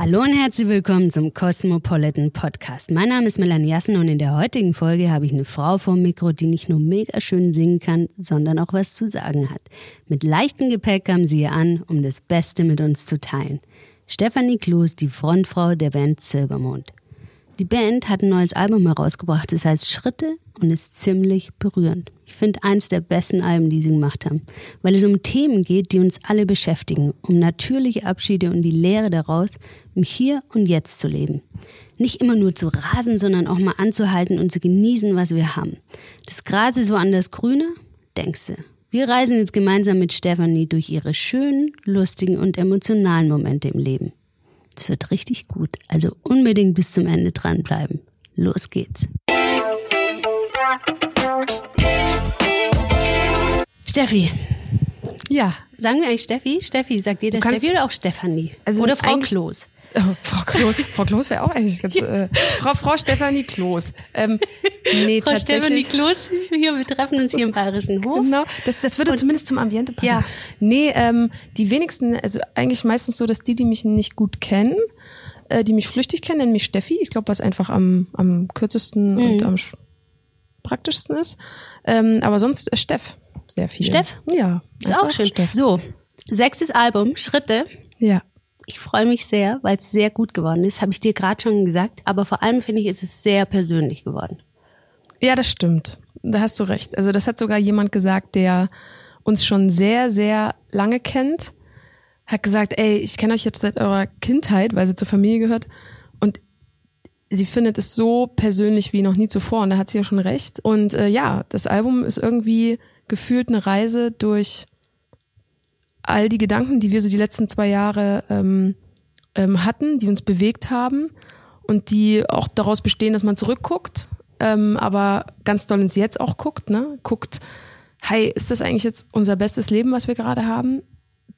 Hallo und herzlich willkommen zum Cosmopolitan Podcast. Mein Name ist Melanie Jassen und in der heutigen Folge habe ich eine Frau vor dem Mikro, die nicht nur mega schön singen kann, sondern auch was zu sagen hat. Mit leichtem Gepäck kam sie hier an, um das Beste mit uns zu teilen. Stefanie Kloß, die Frontfrau der Band Silbermond. Die Band hat ein neues Album herausgebracht, das heißt Schritte und ist ziemlich berührend. Ich finde eins der besten Alben, die sie gemacht haben, weil es um Themen geht, die uns alle beschäftigen, um natürliche Abschiede und die Lehre daraus, im Hier und Jetzt zu leben. Nicht immer nur zu rasen, sondern auch mal anzuhalten und zu genießen, was wir haben. Das Gras ist woanders grüner, denkst du. Wir reisen jetzt gemeinsam mit Stefanie durch ihre schönen, lustigen und emotionalen Momente im Leben. Es wird richtig gut, also unbedingt bis zum Ende dranbleiben. Los geht's. Steffi. Ja. Sagen wir eigentlich Steffi? Steffi, sagt jeder Steffi oder auch Stefanie? Also oder Frau Kloß? Oh, Frau Kloß, Frau Kloß wäre auch eigentlich ganz, äh, Frau, Frau Stefanie Kloß. Ähm, nee, Frau Stefanie Kloß, hier, wir treffen uns hier im Bayerischen Hof. Genau, das, das würde Und, zumindest zum Ambiente passen. Ja. Nee, ähm, die wenigsten, also eigentlich meistens so, dass die, die mich nicht gut kennen, äh, die mich flüchtig kennen, nennen mich Steffi. Ich glaube, was einfach am, am kürzesten mhm. und am praktischsten ist. Ähm, aber sonst äh, Steff sehr viel. Steff? Ja. Ist auch schön. Steff. So, sechstes Album, Schritte. Ja. Ich freue mich sehr, weil es sehr gut geworden ist, habe ich dir gerade schon gesagt. Aber vor allem finde ich, ist es sehr persönlich geworden. Ja, das stimmt. Da hast du recht. Also das hat sogar jemand gesagt, der uns schon sehr, sehr lange kennt, hat gesagt, ey, ich kenne euch jetzt seit eurer Kindheit, weil sie zur Familie gehört. Und sie findet es so persönlich wie noch nie zuvor. Und da hat sie ja schon recht. Und äh, ja, das Album ist irgendwie gefühlt eine Reise durch all die Gedanken, die wir so die letzten zwei Jahre ähm, ähm, hatten, die uns bewegt haben und die auch daraus bestehen, dass man zurückguckt, ähm, aber ganz doll ins Jetzt auch guckt, ne? Guckt, hey, ist das eigentlich jetzt unser bestes Leben, was wir gerade haben?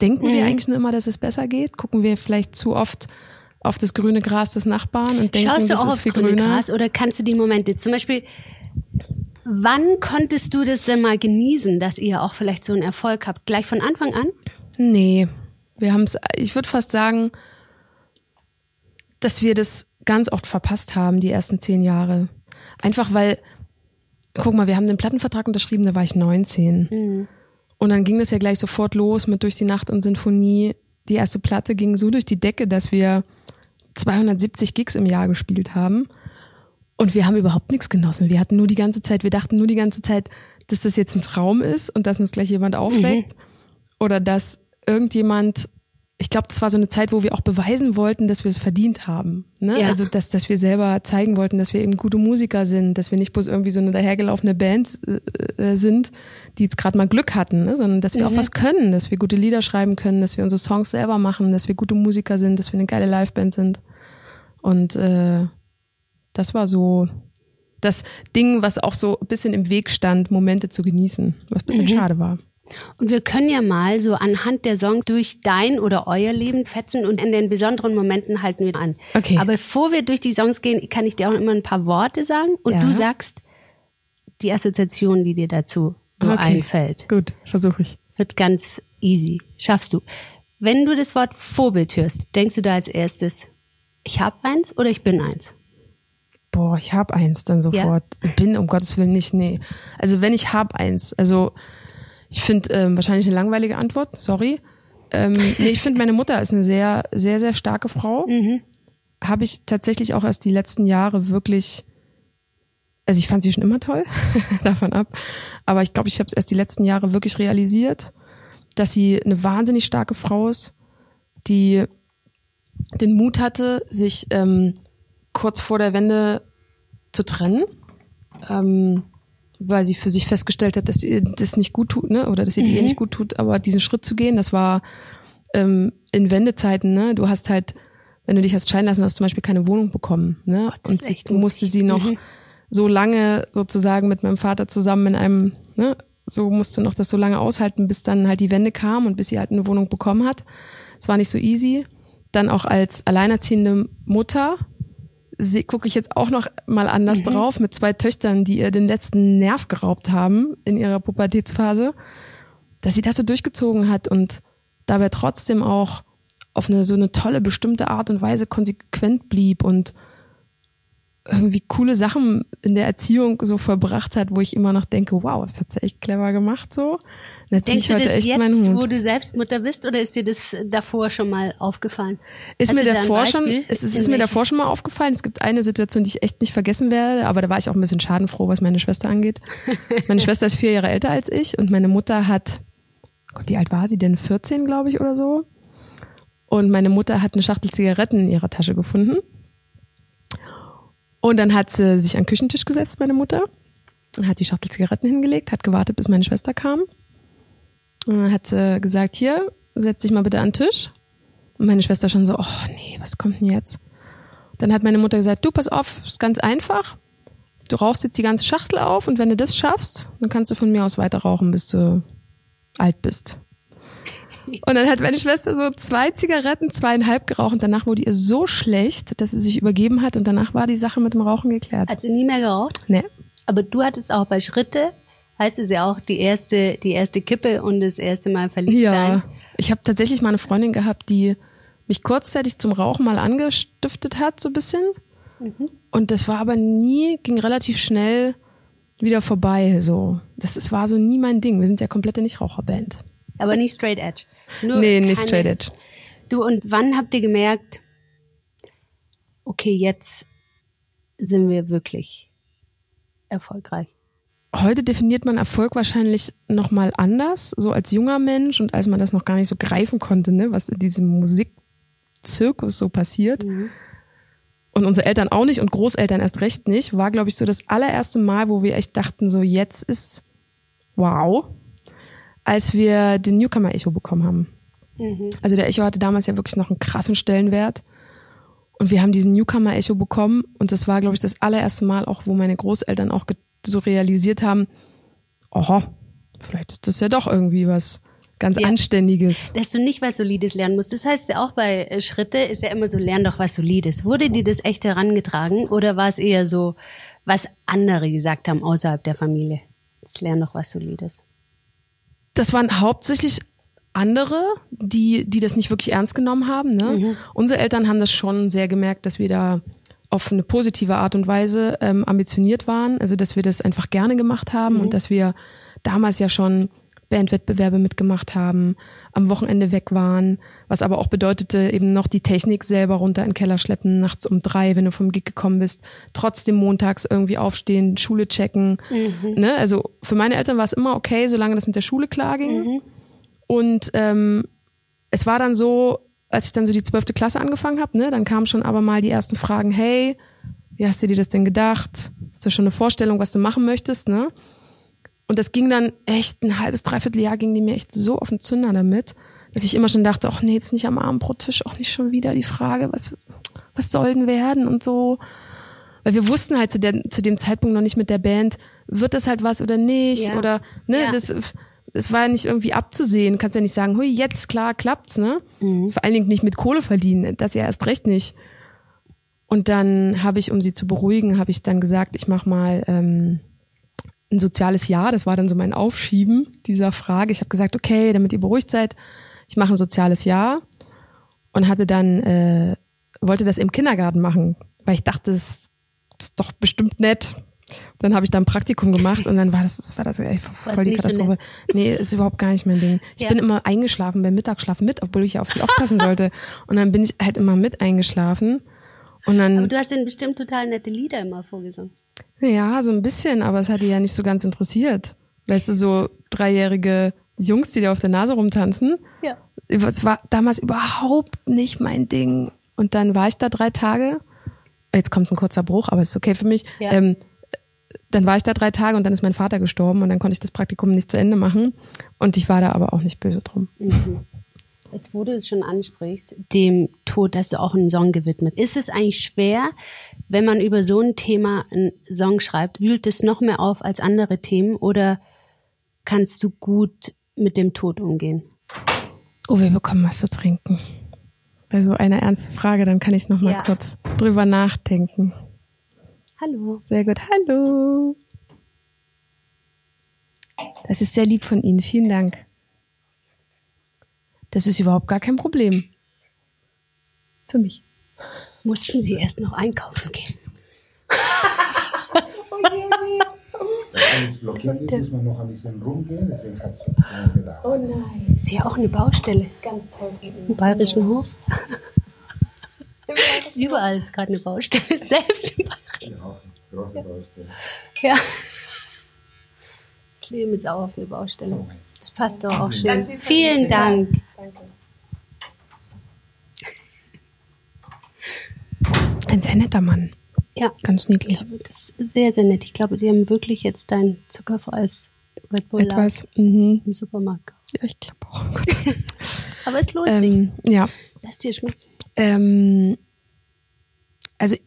Denken mhm. wir eigentlich nur immer, dass es besser geht? Gucken wir vielleicht zu oft auf das grüne Gras des Nachbarn und denken, Schaust du das auch ist aufs viel grüne grüner? Gras oder kannst du die Momente, zum Beispiel Wann konntest du das denn mal genießen, dass ihr auch vielleicht so einen Erfolg habt? Gleich von Anfang an? Nee, wir haben es, ich würde fast sagen, dass wir das ganz oft verpasst haben, die ersten zehn Jahre. Einfach weil, guck mal, wir haben den Plattenvertrag unterschrieben, da war ich 19. Mhm. Und dann ging das ja gleich sofort los mit Durch die Nacht und Sinfonie. Die erste Platte ging so durch die Decke, dass wir 270 Gigs im Jahr gespielt haben. Und wir haben überhaupt nichts genossen. Wir hatten nur die ganze Zeit, wir dachten nur die ganze Zeit, dass das jetzt ein Traum ist und dass uns gleich jemand aufweckt. Mhm. Oder dass irgendjemand, ich glaube, das war so eine Zeit, wo wir auch beweisen wollten, dass wir es verdient haben. Ne? Ja. Also, dass, dass wir selber zeigen wollten, dass wir eben gute Musiker sind, dass wir nicht bloß irgendwie so eine dahergelaufene Band äh, äh sind, die jetzt gerade mal Glück hatten, ne? sondern dass wir mhm. auch was können, dass wir gute Lieder schreiben können, dass wir unsere Songs selber machen, dass wir gute Musiker sind, dass wir eine geile Liveband sind. Und äh, das war so das Ding, was auch so ein bisschen im Weg stand, Momente zu genießen, was ein bisschen mhm. schade war. Und wir können ja mal so anhand der Songs durch dein oder euer Leben fetzen und in den besonderen Momenten halten wir an. Okay. Aber bevor wir durch die Songs gehen, kann ich dir auch immer ein paar Worte sagen und ja. du sagst die Assoziation, die dir dazu okay. einfällt. Gut, versuche ich. Wird ganz easy. Schaffst du. Wenn du das Wort Vorbild hörst, denkst du da als erstes, ich habe eins oder ich bin eins? boah, ich hab eins dann sofort. Ja. Bin um Gottes Willen nicht, nee. Also wenn ich hab eins, also ich finde ähm, wahrscheinlich eine langweilige Antwort, sorry. Ähm, nee, ich finde meine Mutter ist eine sehr, sehr, sehr starke Frau. Mhm. Habe ich tatsächlich auch erst die letzten Jahre wirklich, also ich fand sie schon immer toll, davon ab. Aber ich glaube, ich habe es erst die letzten Jahre wirklich realisiert, dass sie eine wahnsinnig starke Frau ist, die den Mut hatte, sich ähm, kurz vor der Wende zu trennen, ähm, weil sie für sich festgestellt hat, dass ihr das nicht gut tut, ne? Oder dass ihr die mhm. nicht gut tut, aber diesen Schritt zu gehen, das war ähm, in Wendezeiten, ne? Du hast halt, wenn du dich hast scheiden lassen, hast du zum Beispiel keine Wohnung bekommen, ne? Oh, Und sie musste sie noch mhm. so lange sozusagen mit meinem Vater zusammen in einem, ne? So musste noch das so lange aushalten, bis dann halt die Wende kam und bis sie halt eine Wohnung bekommen hat. Es war nicht so easy. Dann auch als alleinerziehende Mutter, gucke ich jetzt auch noch mal anders mhm. drauf mit zwei Töchtern, die ihr den letzten Nerv geraubt haben in ihrer Pubertätsphase, dass sie das so durchgezogen hat und dabei trotzdem auch auf eine so eine tolle bestimmte Art und Weise konsequent blieb und irgendwie coole Sachen in der Erziehung so verbracht hat, wo ich immer noch denke, wow, das hat sie echt clever gemacht so. Denkst du das jetzt, wo du selbst Mutter bist, oder ist dir das davor schon mal aufgefallen? Ist Hast mir davor schon, es ist, ist mir davor schon mal aufgefallen. Es gibt eine Situation, die ich echt nicht vergessen werde, aber da war ich auch ein bisschen schadenfroh, was meine Schwester angeht. meine Schwester ist vier Jahre älter als ich und meine Mutter hat, Gott, wie alt war sie denn? 14, glaube ich, oder so. Und meine Mutter hat eine Schachtel Zigaretten in ihrer Tasche gefunden und dann hat sie sich an den Küchentisch gesetzt, meine Mutter, und hat die Schachtel Zigaretten hingelegt, hat gewartet, bis meine Schwester kam. Und dann hat sie gesagt, hier, setz dich mal bitte an den Tisch. Und meine Schwester schon so, oh nee, was kommt denn jetzt? Dann hat meine Mutter gesagt, du, pass auf, ist ganz einfach. Du rauchst jetzt die ganze Schachtel auf und wenn du das schaffst, dann kannst du von mir aus weiter rauchen, bis du alt bist. Und dann hat meine Schwester so zwei Zigaretten, zweieinhalb geraucht und danach wurde ihr so schlecht, dass sie sich übergeben hat und danach war die Sache mit dem Rauchen geklärt. Hat sie nie mehr geraucht? Nee. Aber du hattest auch bei Schritte, heißt es ja auch die erste, die erste Kippe und das erste Mal verliebt ja. sein. Ja. Ich habe tatsächlich mal eine Freundin gehabt, die mich kurzzeitig zum Rauchen mal angestiftet hat, so ein bisschen. Mhm. Und das war aber nie, ging relativ schnell wieder vorbei, so. Das, das war so nie mein Ding. Wir sind ja komplette Nichtraucherband. Aber nicht straight edge. Nur nee, nicht straight edge. Du, und wann habt ihr gemerkt, okay, jetzt sind wir wirklich erfolgreich? Heute definiert man Erfolg wahrscheinlich nochmal anders, so als junger Mensch und als man das noch gar nicht so greifen konnte, ne, was in diesem Musikzirkus so passiert. Mhm. Und unsere Eltern auch nicht und Großeltern erst recht nicht, war, glaube ich, so das allererste Mal, wo wir echt dachten, so jetzt ist wow, als wir den Newcomer Echo bekommen haben. Mhm. Also der Echo hatte damals ja wirklich noch einen krassen Stellenwert. Und wir haben diesen Newcomer Echo bekommen und das war, glaube ich, das allererste Mal auch, wo meine Großeltern auch so realisiert haben, oho, vielleicht ist das ja doch irgendwie was ganz ja. Anständiges. Dass du nicht was Solides lernen musst. Das heißt ja auch bei äh, Schritte ist ja immer so, lern doch was Solides. Wurde dir das echt herangetragen oder war es eher so, was andere gesagt haben außerhalb der Familie? Das lern doch was Solides das waren hauptsächlich andere, die, die das nicht wirklich ernst genommen haben. Ne? Mhm. Unsere Eltern haben das schon sehr gemerkt, dass wir da auf eine positive Art und Weise ähm, ambitioniert waren, also dass wir das einfach gerne gemacht haben mhm. und dass wir damals ja schon Bandwettbewerbe mitgemacht haben, am Wochenende weg waren, was aber auch bedeutete, eben noch die Technik selber runter in den Keller schleppen, nachts um drei, wenn du vom Gig gekommen bist, trotzdem montags irgendwie aufstehen, Schule checken. Mhm. Ne? Also für meine Eltern war es immer okay, solange das mit der Schule klar ging. Mhm. Und ähm, es war dann so, als ich dann so die zwölfte Klasse angefangen habe, ne, dann kamen schon aber mal die ersten Fragen, hey, wie hast du dir das denn gedacht? Hast du schon eine Vorstellung, was du machen möchtest, ne? Und das ging dann echt ein halbes, dreiviertel Jahr ging die mir echt so auf den Zünder damit, dass ich immer schon dachte, ach nee, jetzt nicht am Abendbrottisch, auch nicht schon wieder die Frage, was, was soll denn werden und so. Weil wir wussten halt zu, der, zu dem Zeitpunkt noch nicht mit der Band, wird das halt was oder nicht ja. oder, ne, ja. das, das war ja nicht irgendwie abzusehen. Kannst ja nicht sagen, hui, jetzt klar klappt's, ne? Mhm. Vor allen Dingen nicht mit Kohle verdienen, das ja erst recht nicht. Und dann habe ich, um sie zu beruhigen, habe ich dann gesagt, ich mach mal ähm, ein soziales Jahr. Das war dann so mein Aufschieben dieser Frage. Ich habe gesagt, okay, damit ihr beruhigt seid, ich mache ein soziales Jahr und hatte dann äh, wollte das im Kindergarten machen, weil ich dachte, das ist doch bestimmt nett. Dann habe ich da ein Praktikum gemacht und dann war das, war das ey, voll die Katastrophe. So nee, ist überhaupt gar nicht mein Ding. Ich ja. bin immer eingeschlafen beim Mittagsschlafen mit, obwohl ich ja auf die aufpassen sollte. Und dann bin ich halt immer mit eingeschlafen. Und dann, Aber du hast denen bestimmt total nette Lieder immer vorgesungen. Ja, so ein bisschen, aber es hat die ja nicht so ganz interessiert. Weißt du, so dreijährige Jungs, die da auf der Nase rumtanzen. Ja. Es war damals überhaupt nicht mein Ding. Und dann war ich da drei Tage. Jetzt kommt ein kurzer Bruch, aber ist okay für mich. Ja. Ähm, dann war ich da drei Tage und dann ist mein Vater gestorben und dann konnte ich das Praktikum nicht zu Ende machen. Und ich war da aber auch nicht böse drum. Mhm. Jetzt, wo du es schon ansprichst, dem Tod hast du auch einen Song gewidmet. Ist es eigentlich schwer, wenn man über so ein Thema einen Song schreibt, wühlt es noch mehr auf als andere Themen oder kannst du gut mit dem Tod umgehen? Oh, wir bekommen was zu trinken. Bei so einer ernsten Frage, dann kann ich noch mal ja. kurz drüber nachdenken. Hallo. Sehr gut. Hallo. Das ist sehr lieb von Ihnen. Vielen Dank. Das ist überhaupt gar kein Problem. Für mich. Mussten Sie erst noch einkaufen gehen? Wenn es blockiert ist, muss man noch ein bisschen rumgehen, deswegen hat es lange gedauert. Oh nein. Ist ja auch eine Baustelle. Ganz toll. Im Bayerischen Hof. ist überall ist gerade eine Baustelle. Selbst im Bayerischen Ja, große Baustelle. Ja. Das Leben ist auch auf eine Baustelle. Das passt doch auch schön. Vielen. Dank. Danke. Ein sehr netter Mann. Ja, Ganz niedlich. das ist sehr, sehr nett. Ich glaube, die haben wirklich jetzt dein zuckerfreies Red Bull Etwas. Mhm. im Supermarkt. gekauft. Ja, ich glaube auch. Oh. Aber es lohnt sich. ähm, ja. Lass dir schmecken. Ähm, also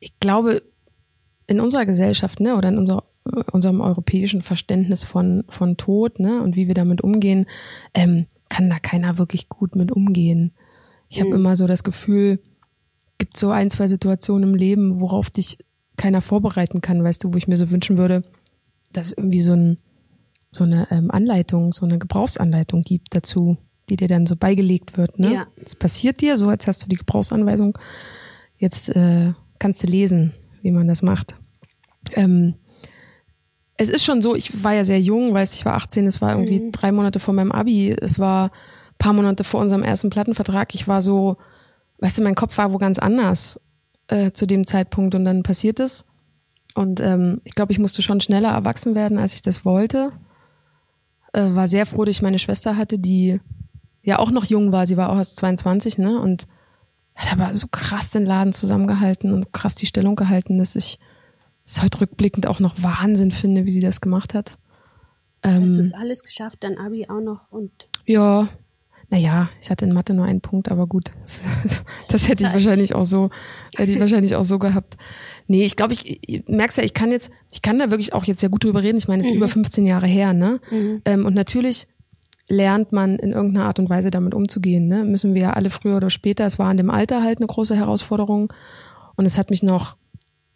ich glaube, in unserer Gesellschaft, ne, oder in unserer, unserem europäischen Verständnis von, von Tod, ne, und wie wir damit umgehen, ähm, kann da keiner wirklich gut mit umgehen. Ich habe immer so das Gefühl, gibt so ein, zwei Situationen im Leben, worauf dich keiner vorbereiten kann, weißt du, wo ich mir so wünschen würde, dass es irgendwie so, ein, so eine ähm, Anleitung, so eine Gebrauchsanleitung gibt dazu, die dir dann so beigelegt wird. Ne? Ja. Es passiert dir, so jetzt hast du die Gebrauchsanweisung, jetzt äh, kannst du lesen, wie man das macht. Ähm, es ist schon so, ich war ja sehr jung, weißt ich war 18, es war irgendwie drei Monate vor meinem Abi, es war paar Monate vor unserem ersten Plattenvertrag. Ich war so, weißt du, mein Kopf war wo ganz anders äh, zu dem Zeitpunkt und dann passiert es. Und ähm, ich glaube, ich musste schon schneller erwachsen werden, als ich das wollte. Äh, war sehr froh, dass ich meine Schwester hatte, die ja auch noch jung war. Sie war auch erst 22, ne? Und hat aber so krass den Laden zusammengehalten und so krass die Stellung gehalten, dass ich es heute rückblickend auch noch Wahnsinn finde, wie sie das gemacht hat. Ähm, Hast du es alles geschafft, dein Abi auch noch und ja, naja, ich hatte in Mathe nur einen Punkt, aber gut. Das hätte ich wahrscheinlich auch so, hätte ich wahrscheinlich auch so gehabt. Nee, ich glaube, ich, ich merk's ja, ich kann jetzt, ich kann da wirklich auch jetzt sehr gut drüber reden. Ich meine, es ist über 15 Jahre her, ne? Ähm, und natürlich lernt man in irgendeiner Art und Weise damit umzugehen, ne? Müssen wir ja alle früher oder später. Es war in dem Alter halt eine große Herausforderung. Und es hat mich noch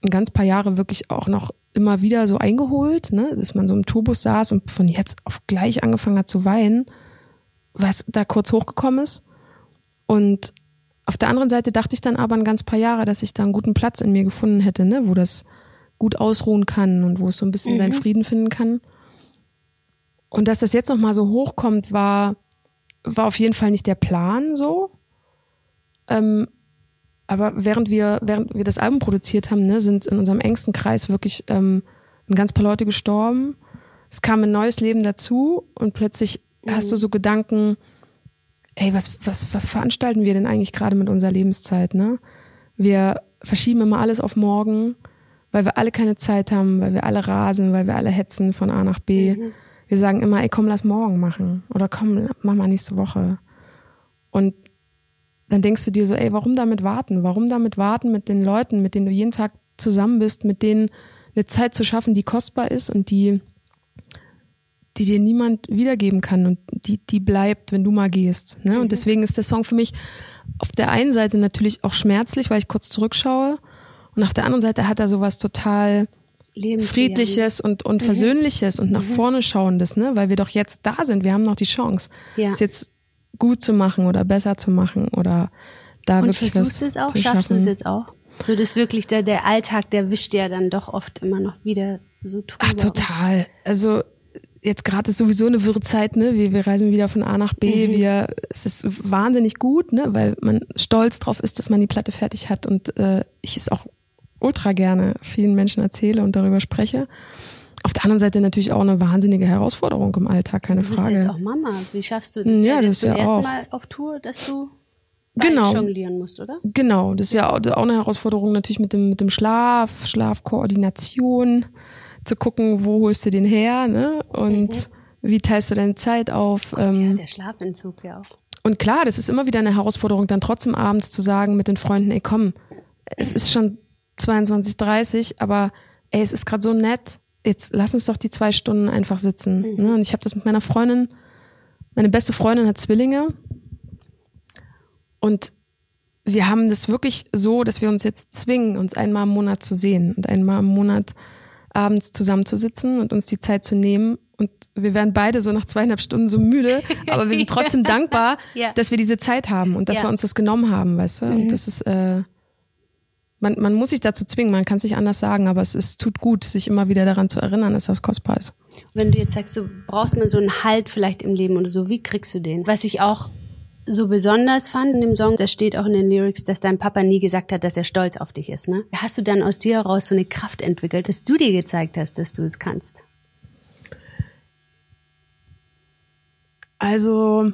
ein ganz paar Jahre wirklich auch noch immer wieder so eingeholt, ne? Dass man so im Tourbus saß und von jetzt auf gleich angefangen hat zu weinen was da kurz hochgekommen ist. Und auf der anderen Seite dachte ich dann aber ein ganz paar Jahre, dass ich da einen guten Platz in mir gefunden hätte, ne, wo das gut ausruhen kann und wo es so ein bisschen seinen Frieden finden kann. Und dass das jetzt nochmal so hochkommt, war, war auf jeden Fall nicht der Plan so. Ähm, aber während wir, während wir das Album produziert haben, ne, sind in unserem engsten Kreis wirklich ähm, ein ganz paar Leute gestorben. Es kam ein neues Leben dazu und plötzlich hast du so Gedanken, ey, was, was, was veranstalten wir denn eigentlich gerade mit unserer Lebenszeit, ne? Wir verschieben immer alles auf morgen, weil wir alle keine Zeit haben, weil wir alle rasen, weil wir alle hetzen von A nach B. Wir sagen immer, ey, komm, lass morgen machen. Oder komm, mach mal nächste Woche. Und dann denkst du dir so, ey, warum damit warten? Warum damit warten mit den Leuten, mit denen du jeden Tag zusammen bist, mit denen eine Zeit zu schaffen, die kostbar ist und die, die dir niemand wiedergeben kann und die, die bleibt, wenn du mal gehst. Ne? Und deswegen ist der Song für mich auf der einen Seite natürlich auch schmerzlich, weil ich kurz zurückschaue. Und auf der anderen Seite hat er sowas total Leben Friedliches und, und Versöhnliches und nach vorne schauendes, ne? Weil wir doch jetzt da sind. Wir haben noch die Chance, Ja. es jetzt gut zu machen oder besser zu machen oder da Und wirklich versuchst du was es auch? Schaffst du es jetzt auch? So das wirklich, der, der Alltag, der wischt ja dann doch oft immer noch wieder so drüber. Ach, total. Also jetzt gerade ist sowieso eine wirre Zeit, ne? Wir, wir reisen wieder von A nach B. Mhm. Wir, es ist wahnsinnig gut, ne? Weil man stolz drauf ist, dass man die Platte fertig hat und äh, ich es auch ultra gerne vielen Menschen erzähle und darüber spreche. Auf der anderen Seite natürlich auch eine wahnsinnige Herausforderung im Alltag, keine Du bist jetzt auch Frage. Mama. Wie schaffst du das? Ja, ja, das zum ja ersten auch. Mal auf Tour, dass du Genau. jonglieren musst, oder? Genau, das ist ja auch, eine Herausforderung natürlich mit dem, mit dem Schlaf, Schlafkoordination, zu gucken, wo holst du den her, ne? Und wie teilst du deine Zeit auf? ja, ähm, der Schlafentzug ja auch. Und klar, das ist immer wieder eine Herausforderung, dann trotzdem abends zu sagen mit den Freunden, ey komm, es ist schon 22.30, aber ey, es ist gerade so nett, jetzt lass uns doch die zwei Stunden einfach sitzen. Ne? Und ich habe das mit meiner Freundin, meine beste Freundin hat Zwillinge und wir haben das wirklich so, dass wir uns jetzt zwingen, uns einmal im Monat zu sehen und einmal im Monat abends zusammenzusitzen und uns die Zeit zu nehmen, und wir werden beide so nach zweieinhalb Stunden so müde, aber wir sind trotzdem dankbar, Ja. dass wir diese Zeit haben und dass Ja. wir uns das genommen haben, weißt du? Mhm. Und das ist, äh, man, man muss sich dazu zwingen, man kann es nicht anders sagen, aber es ist, tut gut, sich immer wieder daran zu erinnern, dass das kostbar ist. Wenn du jetzt sagst, du brauchst mal so einen Halt vielleicht im Leben oder so, wie kriegst du den? Was ich auch so besonders fand in dem Song, da steht auch in den Lyrics, dass dein Papa nie gesagt hat, dass er stolz auf dich ist. Ne? Hast du dann aus dir heraus so eine Kraft entwickelt, dass du dir gezeigt hast, dass du es kannst? Also,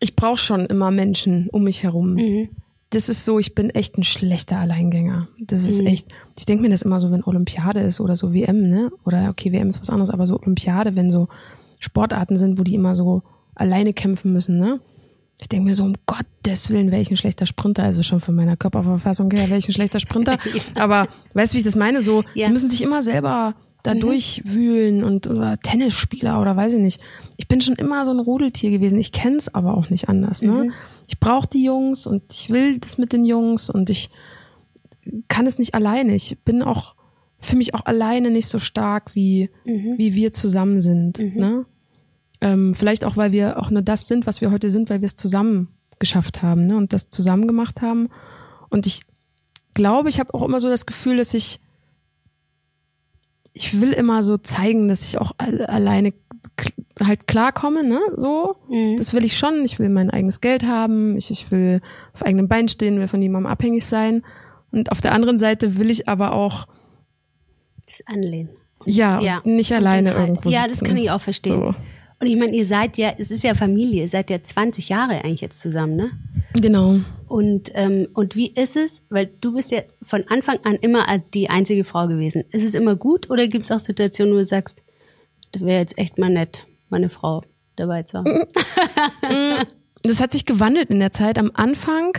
ich brauche schon immer Menschen um mich herum. Mhm. Das ist so, ich bin echt ein schlechter Alleingänger. Das ist echt, ich denke mir das immer so, wenn Olympiade ist oder so WM, ne? Oder okay, WM ist was anderes, aber so Olympiade, wenn so Sportarten sind, wo die immer so alleine kämpfen müssen, ne? Ich denke mir so, um Gottes Willen, wäre ich ein schlechter Sprinter, also schon von meiner Körperverfassung her wäre ich ein schlechter Sprinter. Aber weißt du, wie ich das meine? So, Ja. die müssen sich immer selber da durchwühlen und oder Tennisspieler oder weiß ich nicht. Ich bin schon immer so ein Rudeltier gewesen. Ich kenn's aber auch nicht anders. Ne? Ich brauche die Jungs und ich will das mit den Jungs und ich kann es nicht alleine. Ich bin auch für mich auch alleine nicht so stark wie wie wir zusammen sind. Ne? Ähm, vielleicht auch, weil wir auch nur das sind, was wir heute sind, weil wir es zusammen geschafft haben ne? und das zusammen gemacht haben. Und ich glaube, ich habe auch immer so das Gefühl, dass ich ich will immer so zeigen, dass ich auch alle, alleine halt klarkomme, ne? So. Das will ich schon. Ich will mein eigenes Geld haben. Ich, ich will auf eigenen Beinen stehen, will von niemandem abhängig sein. Und auf der anderen Seite will ich aber auch, Das Anlehnen. ja, Ja. nicht alleine Halt. irgendwo Ja, sitzen. das kann ich auch verstehen. So. Und ich meine, ihr seid ja, es ist ja Familie, ihr seid ja 20 Jahre eigentlich jetzt zusammen, ne? Genau. Und, ähm, und wie ist es? Weil du bist ja von Anfang an immer die einzige Frau gewesen. Ist es immer gut oder gibt es auch Situationen, wo du sagst, das wäre jetzt echt mal nett, meine Frau dabei zu haben? das hat sich gewandelt in der Zeit. Am Anfang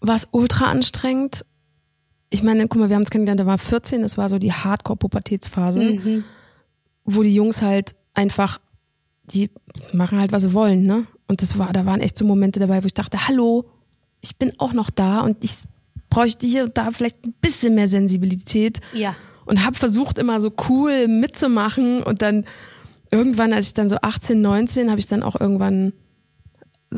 war es ultra anstrengend. Ich meine, guck mal, wir haben es kennengelernt, da war 14, das war so die Hardcore-Pubertätsphase, wo die Jungs halt einfach, die machen halt, was sie wollen, ne? Und das war, da waren echt so Momente dabei, wo ich dachte, hallo, ich bin auch noch da und ich bräuchte hier und da vielleicht ein bisschen mehr Sensibilität Ja. und habe versucht immer so cool mitzumachen und dann irgendwann, als ich dann so 18, 19, habe ich dann auch irgendwann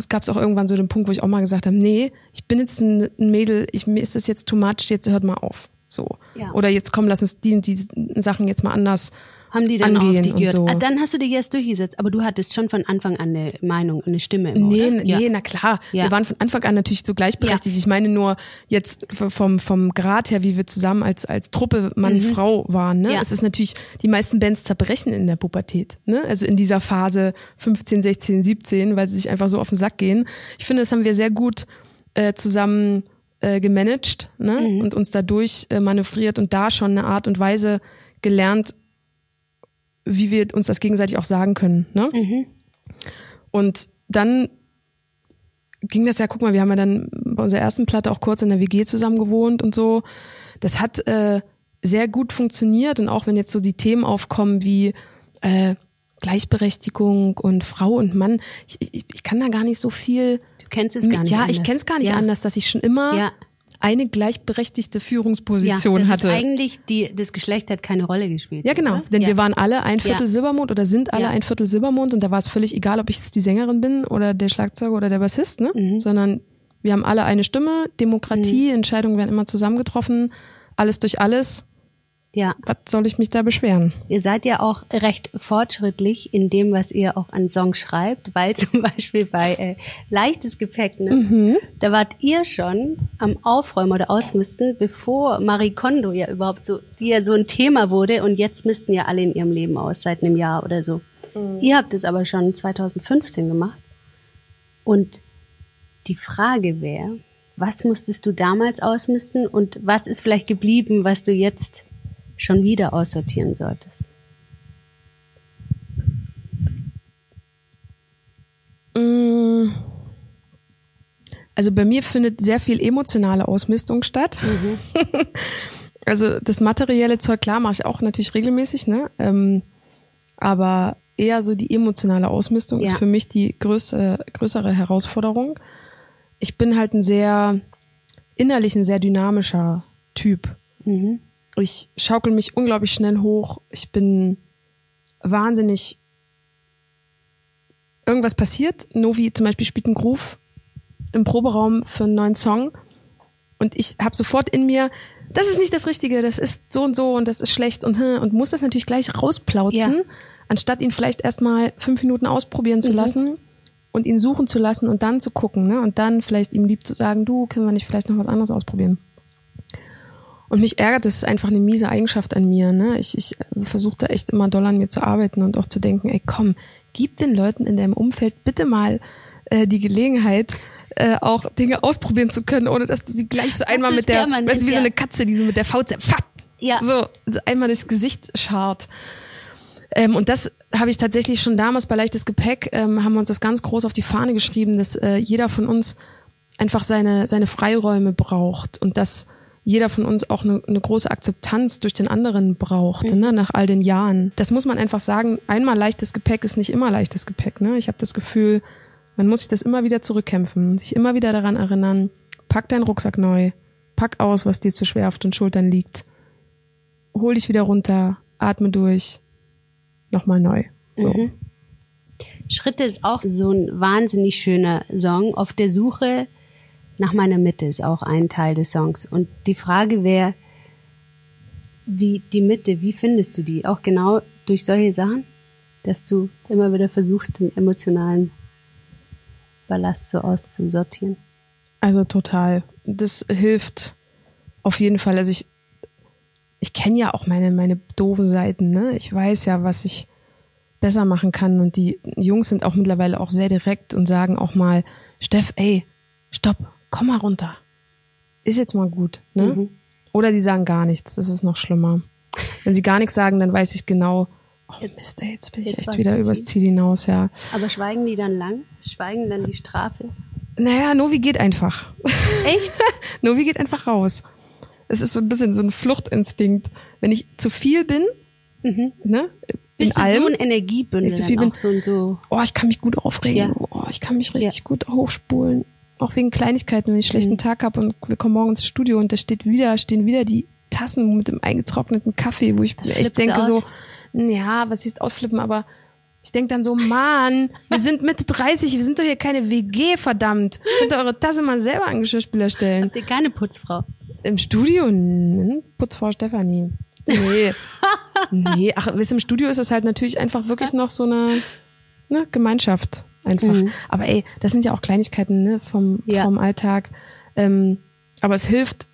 gab es auch irgendwann so den Punkt, wo ich auch mal gesagt habe, nee, ich bin jetzt ein, Mädel, ich, mir ist das jetzt too much, jetzt hört mal auf. So. Ja. Oder jetzt komm, lass uns die die Sachen jetzt mal anders Haben die dann auch auf angehen die und gehört? so. Ah, dann hast du dich erst durchgesetzt, aber du hattest schon von Anfang an eine Meinung, eine Stimme. Immer, Nee, oder? nee, ja. na klar. Ja. Wir waren von Anfang an natürlich so gleichberechtigt. Ja. Ich meine nur jetzt vom, vom Grad her, wie wir zusammen als, als Truppe Mann, Frau waren. Ne? Mhm. Es ist natürlich, die meisten Bands zerbrechen in der Pubertät. Ne? Also in dieser Phase 15, 16, 17, weil sie sich einfach so auf den Sack gehen. Ich finde, das haben wir sehr gut äh, zusammen äh, gemanagt ne? Mhm. und uns dadurch äh, manövriert und da schon eine Art und Weise gelernt, wie wir uns das gegenseitig auch sagen können. Ne? Mhm. Und dann ging das ja, guck mal, wir haben ja dann bei unserer ersten Platte auch kurz in der WG zusammen gewohnt und so. Das hat äh, sehr gut funktioniert und auch wenn jetzt so die Themen aufkommen wie äh, Gleichberechtigung und Frau und Mann, ich, ich, ich kann da gar nicht so viel. Du kennst es gar nicht ja, anders. ich kenne es gar nicht ja. anders, dass ich schon immer Ja. Eine gleichberechtigte Ja, Führungsposition das hatte. ist eigentlich, die, das Geschlecht hat keine Rolle gespielt. Ja, genau. oder? Denn ja. wir waren alle ein Viertel Ja. Silbermond oder sind alle Ja. ein Viertel Silbermond und da war es völlig egal, ob ich jetzt die Sängerin bin oder der Schlagzeuger oder der Bassist, ne? Mhm. Sondern wir haben alle eine Stimme, Demokratie, Entscheidungen werden immer zusammengetroffen, alles durch alles. Ja. Was soll ich mich da beschweren? Ihr seid ja auch recht fortschrittlich in dem, was ihr auch an Songs schreibt, weil zum Beispiel bei äh, Leichtes Gepäck, ne, Mhm. da wart ihr schon am Aufräumen oder Ausmisten, bevor Marie Kondo ja überhaupt so, die ja so ein Thema wurde und jetzt misten ja alle in ihrem Leben aus, seit einem Jahr oder so. Mhm. Ihr habt es aber schon 2015 gemacht. Und die Frage wäre, was musstest du damals ausmisten und was ist vielleicht geblieben, was du jetzt schon wieder aussortieren solltest? Mm. Also bei mir findet sehr viel emotionale Ausmistung statt. also das materielle Zeug, klar, mache ich auch natürlich regelmäßig, ne? Ähm, aber eher so die emotionale Ausmistung Ja. ist für mich die größte, größere Herausforderung. Ich bin halt ein sehr innerlich ein sehr dynamischer Typ. Ich schaukel mich unglaublich schnell hoch. Ich bin wahnsinnig irgendwas passiert. Novi zum Beispiel spielt einen Groove im Proberaum für einen neuen Song und ich habe sofort in mir, das ist nicht das Richtige, das ist so und so und das ist schlecht und hm, und muss das natürlich gleich rausplauzen, Ja. anstatt ihn vielleicht erstmal fünf Minuten ausprobieren zu Mhm. lassen und ihn suchen zu lassen und dann zu gucken, ne? Und dann vielleicht ihm lieb zu sagen, du, können wir nicht vielleicht noch was anderes ausprobieren? Und mich ärgert, das ist einfach eine miese Eigenschaft an mir. Ne? Ich, ich versuche da echt immer doll an mir zu arbeiten und auch zu denken, ey komm, gib den Leuten in deinem Umfeld bitte mal äh, die Gelegenheit, äh, auch Dinge ausprobieren zu können, ohne dass du sie gleich so einmal mit der, weißt du, wie so eine Katze, die so mit der Faust Ja. so, so einmal das Gesicht schart. Ähm, und das habe ich tatsächlich schon damals bei leichtes Gepäck, ähm, haben wir uns das ganz groß auf die Fahne geschrieben, dass äh, jeder von uns einfach seine, seine Freiräume braucht und dass jeder von uns auch eine, eine große Akzeptanz durch den anderen braucht, ne, nach all den Jahren. Das muss man einfach sagen, einmal leichtes Gepäck ist nicht immer leichtes Gepäck. Ne? Ich habe das Gefühl, man muss sich das immer wieder zurückkämpfen, sich immer wieder daran erinnern, pack deinen Rucksack neu, pack aus, was dir zu schwer auf den Schultern liegt, hol dich wieder runter, atme durch, nochmal neu. So. Mhm. Schritte ist auch so ein wahnsinnig schöner Song. Auf der Suche nach meiner Mitte ist auch ein Teil des Songs. Und die Frage wäre, wie die Mitte, wie findest du die? Auch genau durch solche Sachen, dass du immer wieder versuchst, den emotionalen Ballast so auszusortieren. Also total. Das hilft auf jeden Fall. Also ich, ich kenne ja auch meine, meine doofen Seiten, ne? Ich weiß ja, was ich besser machen kann. Und die Jungs sind auch mittlerweile auch sehr direkt und sagen auch mal, Steff, ey, stopp, komm mal runter. Ist jetzt mal gut, ne? Mhm. Oder sie sagen gar nichts, das ist noch schlimmer. Wenn sie gar nichts sagen, dann weiß ich genau, oh Jetzt- Mist, ey, jetzt bin ich jetzt echt wieder übers. Ziel hinaus, ja. Aber schweigen die dann lang? Schweigen dann die Strafe? Naja, Novi geht einfach. Echt? Novi geht einfach raus. Es ist so ein bisschen so ein Fluchtinstinkt. Wenn ich zu viel bin, ne, in Mhm. Bist allem, so ein Energiebündel ich zu viel bin- so so? oh, ich kann mich gut aufregen, Ja. oh, ich kann mich richtig Ja. gut hochspulen. Auch wegen Kleinigkeiten, wenn ich einen schlechten Mhm. Tag habe und wir kommen morgens ins Studio und da steht wieder, stehen wieder die Tassen mit dem eingetrockneten Kaffee, wo ich mir echt denke so, ja, was hieß ausflippen, aber ich denke dann so, Mann, wir sind Mitte 30, wir sind doch hier keine WG, verdammt. Könnt ihr eure Tasse mal selber an Geschirrspüler stellen. Habt ihr keine Putzfrau? Im Studio, n- Putzfrau Stefanie. Nee. nee, ach, wisst im Studio ist es halt natürlich einfach wirklich noch so eine ne, Gemeinschaft einfach. Mhm. Aber ey, das sind ja auch Kleinigkeiten ne, vom, Ja. vom Alltag. Ähm, aber es hilft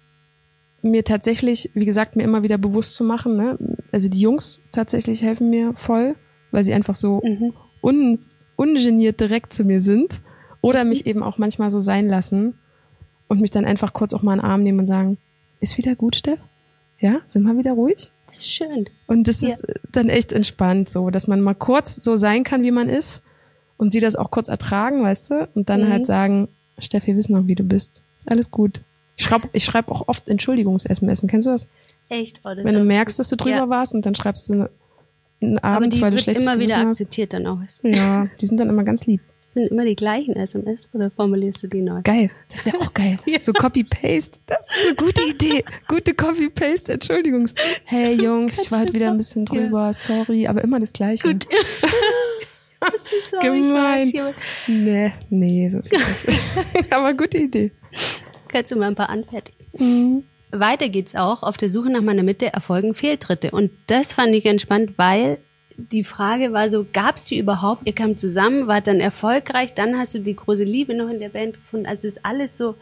mir tatsächlich, wie gesagt, mir immer wieder bewusst zu machen. Ne? Also die Jungs tatsächlich helfen mir voll, weil sie einfach so Mhm. un, ungeniert direkt zu mir sind. Oder mich eben auch manchmal so sein lassen und mich dann einfach kurz auch mal in den Arm nehmen und sagen, ist wieder gut, Steff? Ja, sind wir wieder ruhig? Das ist schön. Und das Ja. ist dann echt entspannt, so, dass man mal kurz so sein kann, wie man ist und sie das auch kurz ertragen, weißt du, und dann Mhm. halt sagen, Steff, wir wissen noch, wie du bist. Ist alles gut. Ich schreibe ich schreib auch oft Entschuldigungs-SMS. Kennst du das? Echt? Oh, das Wenn du merkst, dass du drüber ja. warst und dann schreibst du eine, einen die weil du wird schlechtes immer wieder hast. akzeptiert dann auch. Ja, die sind dann immer ganz lieb. Sind immer die gleichen SMS oder formulierst du die neu? Geil. Das wäre auch geil. So Copy-Paste. Das ist eine gute Idee. Gute Copy-Paste. Entschuldigungs. Hey Jungs, ich war halt wieder ein bisschen Ja. drüber. Sorry, aber immer das Gleiche. Gut. Das ist so, Gemein. Ich weiß. Nee, nee, so ist es nicht. aber gute Idee. Kannst du mal ein paar anfertigen. Mhm. Weiter geht's auch. Auf der Suche nach meiner Mitte erfolgen Fehltritte. Und das fand ich ganz spannend, weil die Frage war so, gab's die überhaupt? Ihr kamt zusammen, wart dann erfolgreich, dann hast du die große Liebe noch in der Band gefunden. Also es ist alles so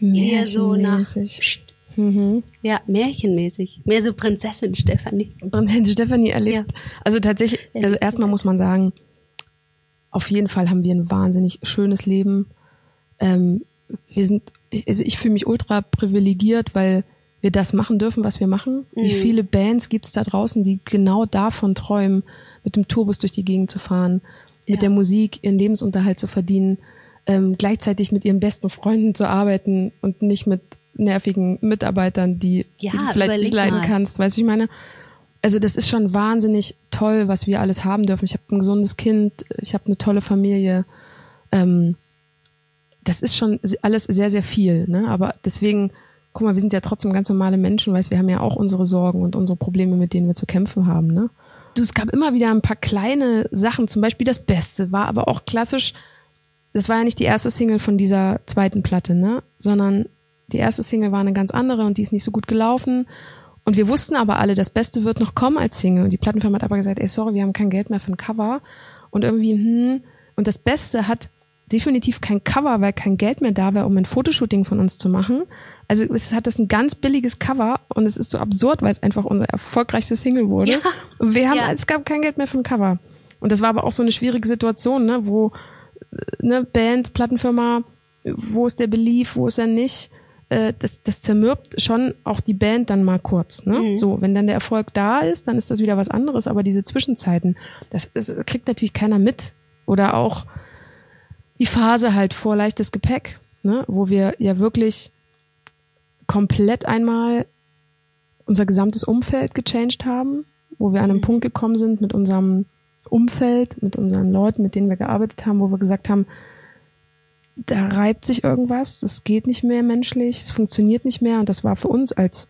eher so nach, Märchenmäßig. Mhm. ja, märchenmäßig. Mehr so Prinzessin Stefanie. Prinzessin Stephanie erlebt. Ja. Also tatsächlich, also erstmal muss man sagen, auf jeden Fall haben wir ein wahnsinnig schönes Leben. Ähm, wir sind, also ich fühle mich ultra privilegiert, weil wir das machen dürfen, was wir machen. Wie viele Bands gibt's da draußen, die genau davon träumen, mit dem Tourbus durch die Gegend zu fahren, mit Ja. der Musik ihren Lebensunterhalt zu verdienen, ähm, gleichzeitig mit ihren besten Freunden zu arbeiten und nicht mit nervigen Mitarbeitern, die, Ja, die du vielleicht nicht leiden mal. kannst. Weißt du, wie ich meine? Also das ist schon wahnsinnig toll, was wir alles haben dürfen. Ich habe ein gesundes Kind, ich habe eine tolle Familie. Ähm, das ist schon alles sehr, sehr viel. Ne? Aber deswegen, guck mal, wir sind ja trotzdem ganz normale Menschen, weißt wir haben ja auch unsere Sorgen und unsere Probleme, mit denen wir zu kämpfen haben. Ne? du, es gab immer wieder ein paar kleine Sachen, zum Beispiel das Beste war aber auch klassisch, das war ja nicht die erste Single von dieser zweiten Platte, ne, sondern die erste Single war eine ganz andere und die ist nicht so gut gelaufen. Und wir wussten aber alle, das Beste wird noch kommen als Single. Und die Plattenfirma hat aber gesagt, ey, sorry, wir haben kein Geld mehr für ein Cover. Und irgendwie, hm, und das Beste hat definitiv kein Cover, weil kein Geld mehr da wäre, um ein Fotoshooting von uns zu machen. Also es hat das ein ganz billiges Cover und es ist so absurd, weil es einfach unser erfolgreichste Single wurde. Ja. Und wir haben, ja. es gab kein Geld mehr für ein Cover. Und das war aber auch so eine schwierige Situation, ne, wo ne, Band, Plattenfirma, wo ist der Belief, wo ist er nicht? Äh, das, das zermürbt schon auch die Band dann mal kurz. Ne? Mhm. So, wenn dann der Erfolg da ist, dann ist das wieder was anderes. Aber diese Zwischenzeiten, das, das kriegt natürlich keiner mit. Oder auch die Phase halt vor leichtes Gepäck, ne? wo wir ja wirklich komplett einmal unser gesamtes Umfeld gechanged haben, wo wir an einen mhm. Punkt gekommen sind mit unserem Umfeld, mit unseren Leuten, mit denen wir gearbeitet haben, wo wir gesagt haben, da reibt sich irgendwas, das geht nicht mehr menschlich, es funktioniert nicht mehr und das war für uns als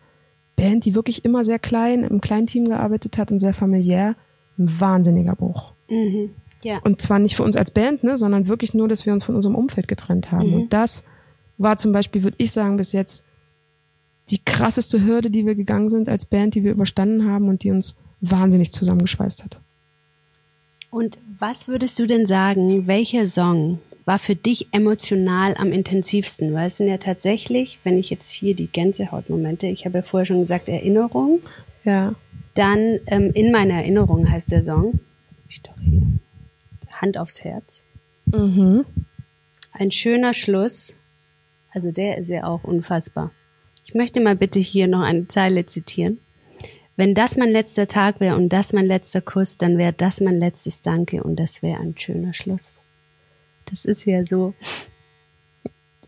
Band, die wirklich immer sehr klein, im kleinen Team gearbeitet hat und sehr familiär, ein wahnsinniger Bruch. Mhm. Ja. Und zwar nicht für uns als Band, ne, sondern wirklich nur, dass wir uns von unserem Umfeld getrennt haben. Mhm. Und das war zum Beispiel, würde ich sagen, bis jetzt die krasseste Hürde, die wir gegangen sind als Band, die wir überstanden haben und die uns wahnsinnig zusammengeschweißt hat. Und was würdest du denn sagen, welcher Song war für dich emotional am intensivsten? Weil es sind ja tatsächlich, wenn ich jetzt hier die Gänsehautmomente, ich habe ja vorher schon gesagt, Erinnerung. Ja. Dann ähm, in meiner Erinnerung heißt der Song. Ich doch hier. Hand aufs Herz. Mhm. Ein schöner Schluss. Also der ist ja auch unfassbar. Ich möchte mal bitte hier noch eine Zeile zitieren. Wenn das mein letzter Tag wäre und das mein letzter Kuss, dann wäre das mein letztes Danke und das wäre ein schöner Schluss. Das ist ja so.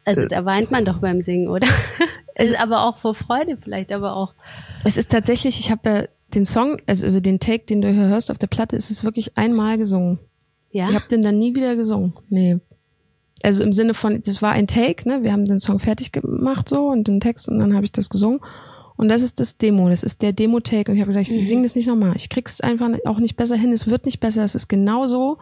Also äh. da weint man doch beim Singen, oder? Es ist aber auch vor Freude vielleicht, aber auch. Es ist tatsächlich, ich habe ja den Song, also, also den Take, den du hier hörst auf der Platte, ist es wirklich einmal gesungen. Ja. Ich habe den dann nie wieder gesungen. Nee. Also im Sinne von, das war ein Take, ne? Wir haben den Song fertig gemacht so und den Text und dann habe ich das gesungen. Und das ist das Demo, das ist der Demo-Take. Und ich habe gesagt, ich mhm. singe das nicht nochmal. Ich krieg's einfach auch nicht besser hin. Es wird nicht besser. Es ist genauso,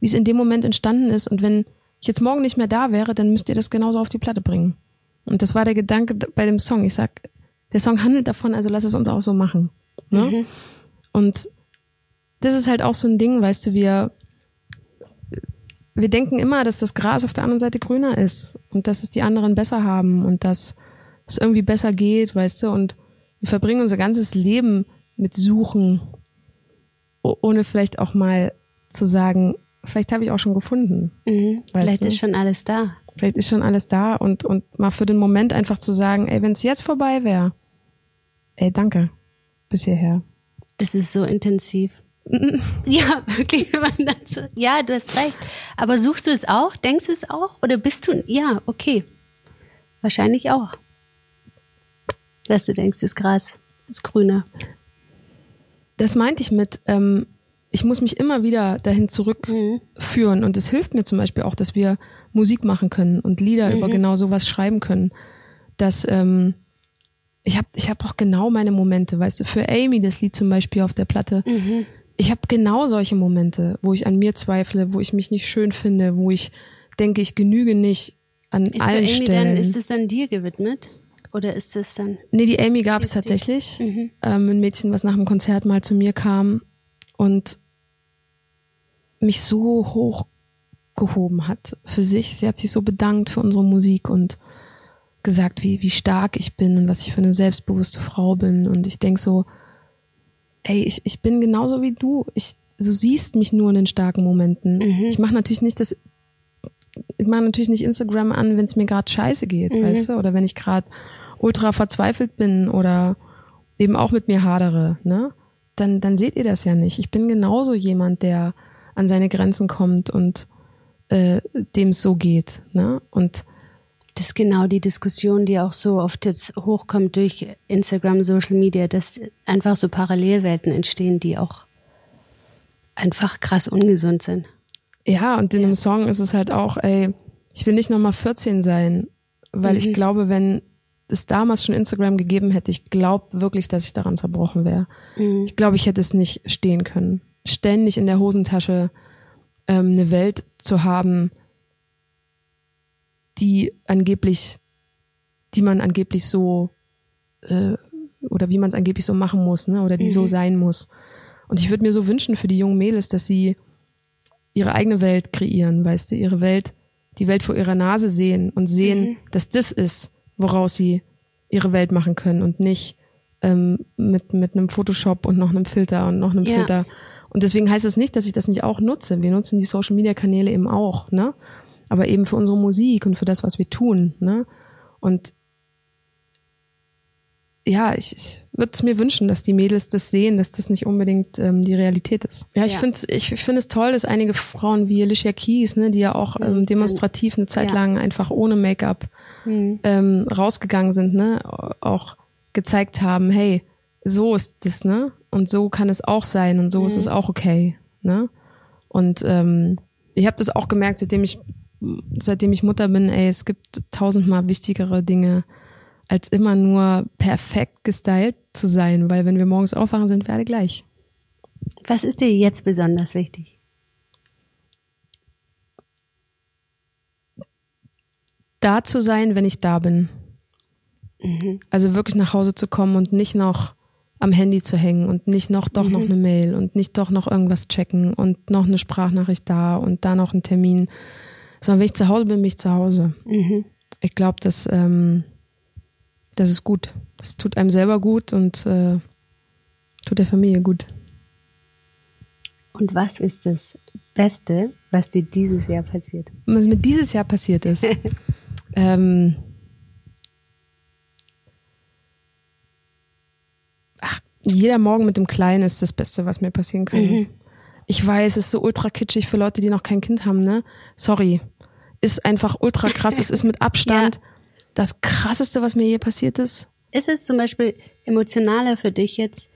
wie es in dem Moment entstanden ist. Und wenn ich jetzt morgen nicht mehr da wäre, dann müsst ihr das genauso auf die Platte bringen. Und das war der Gedanke bei dem Song. Ich sag, der Song handelt davon, also lass es uns auch so machen. Ne? Mhm. Und das ist halt auch so ein Ding, weißt du, wir, wir denken immer, dass das Gras auf der anderen Seite grüner ist und dass es die anderen besser haben und dass es irgendwie besser geht, weißt du, und wir verbringen unser ganzes Leben mit Suchen, ohne vielleicht auch mal zu sagen, vielleicht habe ich auch schon gefunden. Mhm, vielleicht du? ist schon alles da. Vielleicht ist schon alles da und, und mal für den Moment einfach zu sagen, ey, wenn es jetzt vorbei wäre, ey, danke, bis hierher. Das ist so intensiv. Ja, wirklich. Ja, du hast recht. Aber suchst du es auch? Denkst du es auch? Oder bist du, ja, okay. Wahrscheinlich auch. Dass du denkst, das Gras ist grüner. Das meinte ich mit, ähm, ich muss mich immer wieder dahin zurückführen. Mhm. Und es hilft mir zum Beispiel auch, dass wir Musik machen können und Lieder mhm. über genau sowas schreiben können. Dass ähm, ich habe ich hab auch genau meine Momente, weißt du, für Amy, das Lied zum Beispiel auf der Platte. Mhm. Ich habe genau solche Momente, wo ich an mir zweifle, wo ich mich nicht schön finde, wo ich denke, ich genüge nicht an ist allen für Amy Stellen. Dann, ist es dann dir gewidmet? Oder ist es dann? Nee, die Amy gab es tatsächlich. Mhm. Ähm, ein Mädchen, was nach dem Konzert mal zu mir kam und mich so hochgehoben hat für sich. Sie hat sich so bedankt für unsere Musik und gesagt, wie, wie stark ich bin und was ich für eine selbstbewusste Frau bin. Und ich denk so, ey, ich, ich bin genauso wie du. Ich, du siehst mich nur in den starken Momenten. Mhm. Ich mache natürlich nicht das, ich mache natürlich nicht Instagram an, wenn es mir gerade scheiße geht, mhm. weißt du? Oder wenn ich gerade ultra verzweifelt bin oder eben auch mit mir hadere, ne? Dann, dann seht ihr das ja nicht. Ich bin genauso jemand, der an seine Grenzen kommt und äh, dem es so geht, ne? Und das ist genau die Diskussion, die auch so oft jetzt hochkommt durch Instagram, Social Media, dass einfach so Parallelwelten entstehen, die auch einfach krass ungesund sind. Ja, und in ja. dem Song ist es halt auch, ey, ich will nicht nochmal 14 sein, weil mhm. ich glaube, wenn es damals schon Instagram gegeben hätte, ich glaube wirklich, dass ich daran zerbrochen wäre. Mhm. Ich glaube, ich hätte es nicht stehen können. Ständig in der Hosentasche ähm, eine Welt zu haben, die angeblich, die man angeblich so äh, oder wie man es angeblich so machen muss, ne? Oder die so Mhm. sein muss. Und ich würde mir so wünschen für die jungen Mädels, dass sie ihre eigene Welt kreieren, weißt du, ihre Welt, die Welt vor ihrer Nase sehen und sehen, Mhm. dass das ist, woraus sie ihre Welt machen können und nicht ähm, mit, mit einem Photoshop und noch einem Filter und noch einem Ja. Filter. Und deswegen heißt es nicht, dass ich das nicht auch nutze. Wir nutzen die Social Media Kanäle eben auch, ne? Aber eben für unsere Musik und für das, was wir tun, ne? Und ja, ich, ich würde es mir wünschen, dass die Mädels das sehen, dass das nicht unbedingt ähm, die Realität ist. Ja, ich Ja. finde ich, ich finde es toll, dass einige Frauen wie Alicia Keys, ne, die ja auch ähm, demonstrativ eine Zeit Ja. lang einfach ohne Make-up Mhm. ähm, rausgegangen sind, ne, auch gezeigt haben, hey, so ist das, ne, und so kann es auch sein und so ist es auch okay, ne, und ähm, ich habe das auch gemerkt, seitdem ich seitdem ich Mutter bin, ey, es gibt tausendmal wichtigere Dinge, als immer nur perfekt gestylt zu sein, weil wenn wir morgens aufwachen, sind wir alle gleich. Was ist dir jetzt besonders wichtig? Da zu sein, wenn ich da bin. Also wirklich nach Hause zu kommen und nicht noch am Handy zu hängen und nicht noch doch noch eine Mail und nicht doch noch irgendwas checken und noch eine Sprachnachricht da und da noch ein Termin. Sondern wenn ich zu Hause bin, bin ich zu Hause. Mhm. Ich glaube, das, ähm, das ist gut. Das tut einem selber gut und äh, tut der Familie gut. Und was ist das Beste, was dir dieses Jahr passiert ist? Was mir dieses Jahr passiert ist. ähm, ach, jeder Morgen mit dem Kleinen ist das Beste, was mir passieren kann. Ich weiß, es ist so ultra kitschig für Leute, die noch kein Kind haben, ne? Sorry. Ist einfach ultra krass. es ist mit Abstand das krasseste, was mir je passiert ist. Ist es zum Beispiel emotionaler für dich jetzt?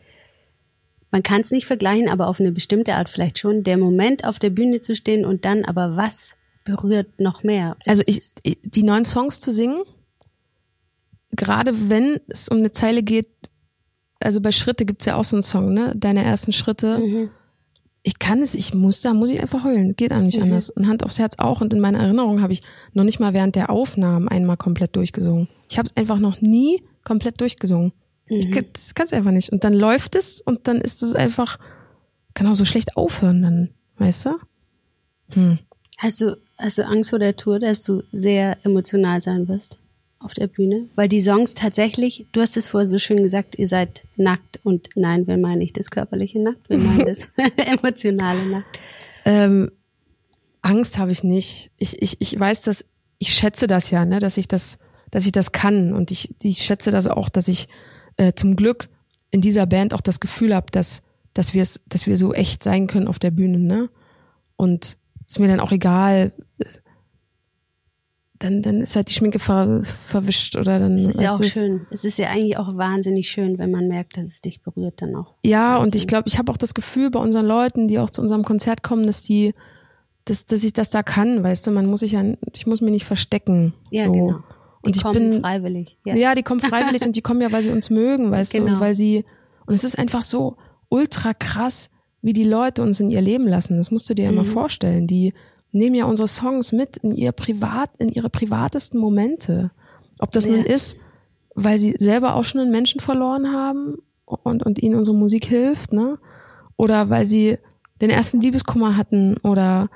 Man kann es nicht vergleichen, aber auf eine bestimmte Art vielleicht schon. Der Moment auf der Bühne zu stehen und dann aber was berührt noch mehr? Also ich, Ist- ich- die neuen Songs zu singen, gerade wenn es um eine Zeile geht, also bei Schritte gibt's ja auch so einen Song, ne? Deine ersten Schritte. Mhm. Ich kann es, ich muss, da muss ich einfach heulen. Geht auch nicht Mhm. anders. Und Hand aufs Herz auch. Und in meiner Erinnerung habe ich noch nicht mal während der Aufnahmen einmal komplett durchgesungen. Ich habe es einfach noch nie komplett durchgesungen. Ich, Mhm. kann- das kann's einfach nicht. Und dann läuft es und dann ist es einfach, kann auch so schlecht aufhören dann, weißt du? Hast du, hast du Angst vor der Tour, dass du sehr emotional sein wirst auf der Bühne? Weil die Songs tatsächlich, du hast es vorher so schön gesagt, ihr seid nackt und nein, wir meinen nicht das körperliche Nackt, wir meinen das emotionale Nackt. Ähm, Angst habe ich nicht. Ich, ich, ich weiß, dass ich schätze das ja, ne, dass ich das, dass ich das kann und ich, ich schätze das auch, dass ich äh, zum Glück in dieser Band auch das Gefühl habe, dass, dass wir es, dass wir so echt sein können auf der Bühne, ne? Und ist mir dann auch egal. Dann, dann ist halt die Schminke ver, verwischt oder dann. Es ist ja auch du, es- schön. Es ist ja eigentlich auch wahnsinnig schön, wenn man merkt, dass es dich berührt dann auch. Ja, und ich glaube, ich habe auch das Gefühl bei unseren Leuten, die auch zu unserem Konzert kommen, dass die, dass, dass ich das da kann, weißt du, man muss sich ja, ich muss mich nicht verstecken. Ja, so. genau. Die Und ich kommen bin, freiwillig. Ja. ja. die kommen freiwillig und die kommen ja, weil sie uns mögen, weißt du, Genau. und weil sie, und es ist einfach so ultra krass, wie die Leute uns in ihr Leben lassen. Das musst du dir ja Mhm. mal vorstellen. Die nehmen ja unsere Songs mit in ihr privat, in ihre privatesten Momente. Ob das Ja. nun ist, weil sie selber auch schon einen Menschen verloren haben und, und ihnen unsere Musik hilft, ne? Oder weil sie den ersten Liebeskummer hatten oder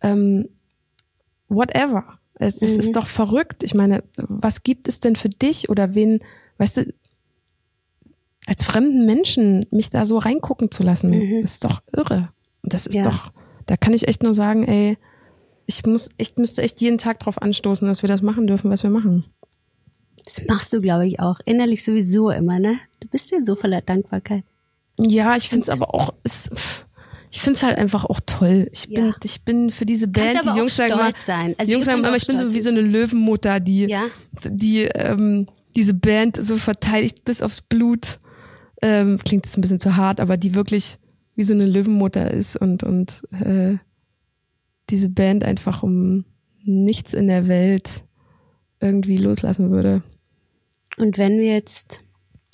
ähm, whatever. Es, es Mhm. ist doch verrückt. Ich meine, was gibt es denn für dich oder wen, weißt du, als fremden Menschen mich da so reingucken zu lassen, ist doch irre. Und das ist Mhm. Ja. doch, da kann ich echt nur sagen, ey, ich muss echt, müsste echt jeden Tag drauf anstoßen, dass wir das machen dürfen, was wir machen. Das machst du, glaube ich, auch. Innerlich sowieso immer, ne? Du bist ja so voller Dankbarkeit. Ja, ich finde es aber auch, es, ich finde es halt einfach auch toll. Ich bin, Ja. ich bin für diese Band, die Jungs sagen stolz sein. Also die Jungs sagen immer, ich bin so wie so eine Löwenmutter, die, Ja. die ähm, diese Band so verteidigt bis aufs Blut. Ähm, klingt jetzt ein bisschen zu hart, aber die wirklich wie so eine Löwenmutter ist und und äh, diese Band einfach um nichts in der Welt irgendwie loslassen würde. Und wenn wir jetzt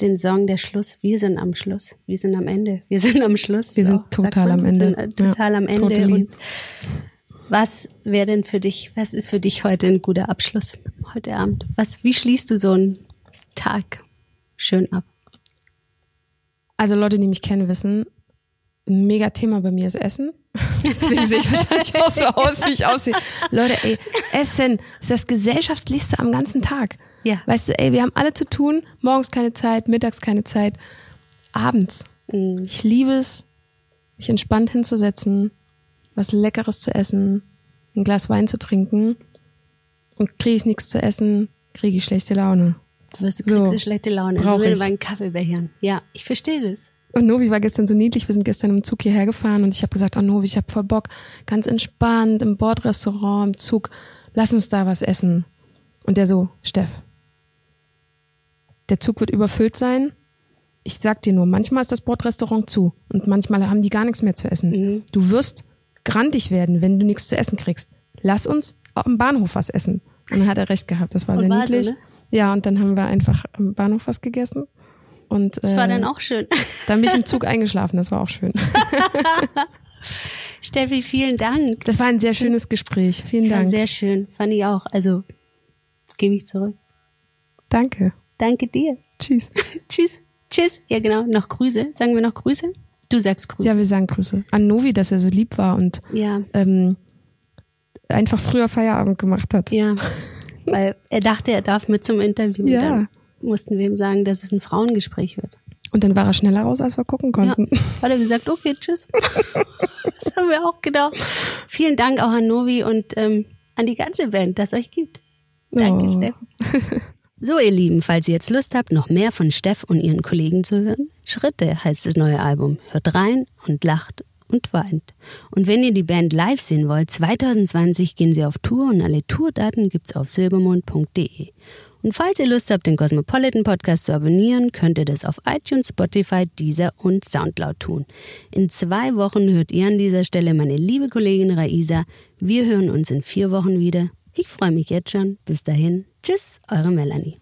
den Song der Schluss, wir sind am Schluss, wir sind am Ende, wir sind am Schluss. Wir sind so, total man, am Ende. Sind, äh, total ja, am Ende. Totally. Und was wäre denn für dich, was ist für dich heute ein guter Abschluss heute Abend? Was, wie schließt du so einen Tag schön ab? Also Leute, die mich kennen, wissen, ein mega Thema bei mir ist Essen. Deswegen sehe ich wahrscheinlich auch so aus, wie ich aussehe. Leute, ey, Essen ist das Gesellschaftslichste am ganzen Tag. Ja. Weißt du, ey, wir haben alle zu tun. Morgens keine Zeit, mittags keine Zeit, abends. Mhm. Ich liebe es, mich entspannt hinzusetzen, was Leckeres zu essen, ein Glas Wein zu trinken. Und kriege ich nichts zu essen, kriege ich schlechte Laune. Du wirst, du So. kriegst eine schlechte Laune. Brauch du willst ich. meinen Kaffee bechern. Ja, ich verstehe das. Und Novi war gestern so niedlich. Wir sind gestern im Zug hierher gefahren und ich habe gesagt, oh Novi, ich habe voll Bock, ganz entspannt im Bordrestaurant, im Zug, lass uns da was essen. Und der so, Steff, der Zug wird überfüllt sein. Ich sag dir nur, manchmal ist das Bordrestaurant zu und manchmal haben die gar nichts mehr zu essen. Mhm. Du wirst grantig werden, wenn du nichts zu essen kriegst. Lass uns am Bahnhof was essen. Und dann hat er recht gehabt. Das war Und sehr war so, niedlich. ne? Ja, und dann haben wir einfach am Bahnhof was gegessen. Und Das war äh, dann auch schön. dann bin ich im Zug eingeschlafen, das war auch schön. Steffi, vielen Dank. Das war ein sehr schönes Gespräch. Vielen Das war Dank. sehr schön. Fand ich auch. Also, gebe ich zurück. Danke. Danke dir. Tschüss. Tschüss. Tschüss. Ja, genau. Noch Grüße. Sagen wir noch Grüße? Du sagst Grüße. Ja, wir sagen Grüße. An Novi, dass er so lieb war und Ja. ähm, einfach früher Feierabend gemacht hat. Ja. Weil er dachte, er darf mit zum Interview. Ja. Dann mussten wir ihm sagen, dass es ein Frauengespräch wird. Und dann war er schneller raus, als wir gucken Ja. konnten. Hat er gesagt, okay, tschüss. das haben wir auch gedacht. Vielen Dank auch an Novi und ähm, an die ganze Band, dass es euch gibt. Danke, Oh. Steff. So, ihr Lieben, falls ihr jetzt Lust habt, noch mehr von Steff und ihren Kollegen zu hören, Schritte heißt das neue Album. Hört rein und lacht und weint. Und wenn ihr die Band live sehen wollt, 2020 gehen sie auf Tour und alle Tourdaten gibt's auf silbermond.de. Und falls ihr Lust habt, den Cosmopolitan Podcast zu abonnieren, könnt ihr das auf iTunes, Spotify, Deezer und Soundcloud tun. In zwei Wochen hört ihr an dieser Stelle meine liebe Kollegin Raisa. Wir hören uns in vier Wochen wieder. Ich freue mich jetzt schon. Bis dahin. Tschüss, eure Melanie.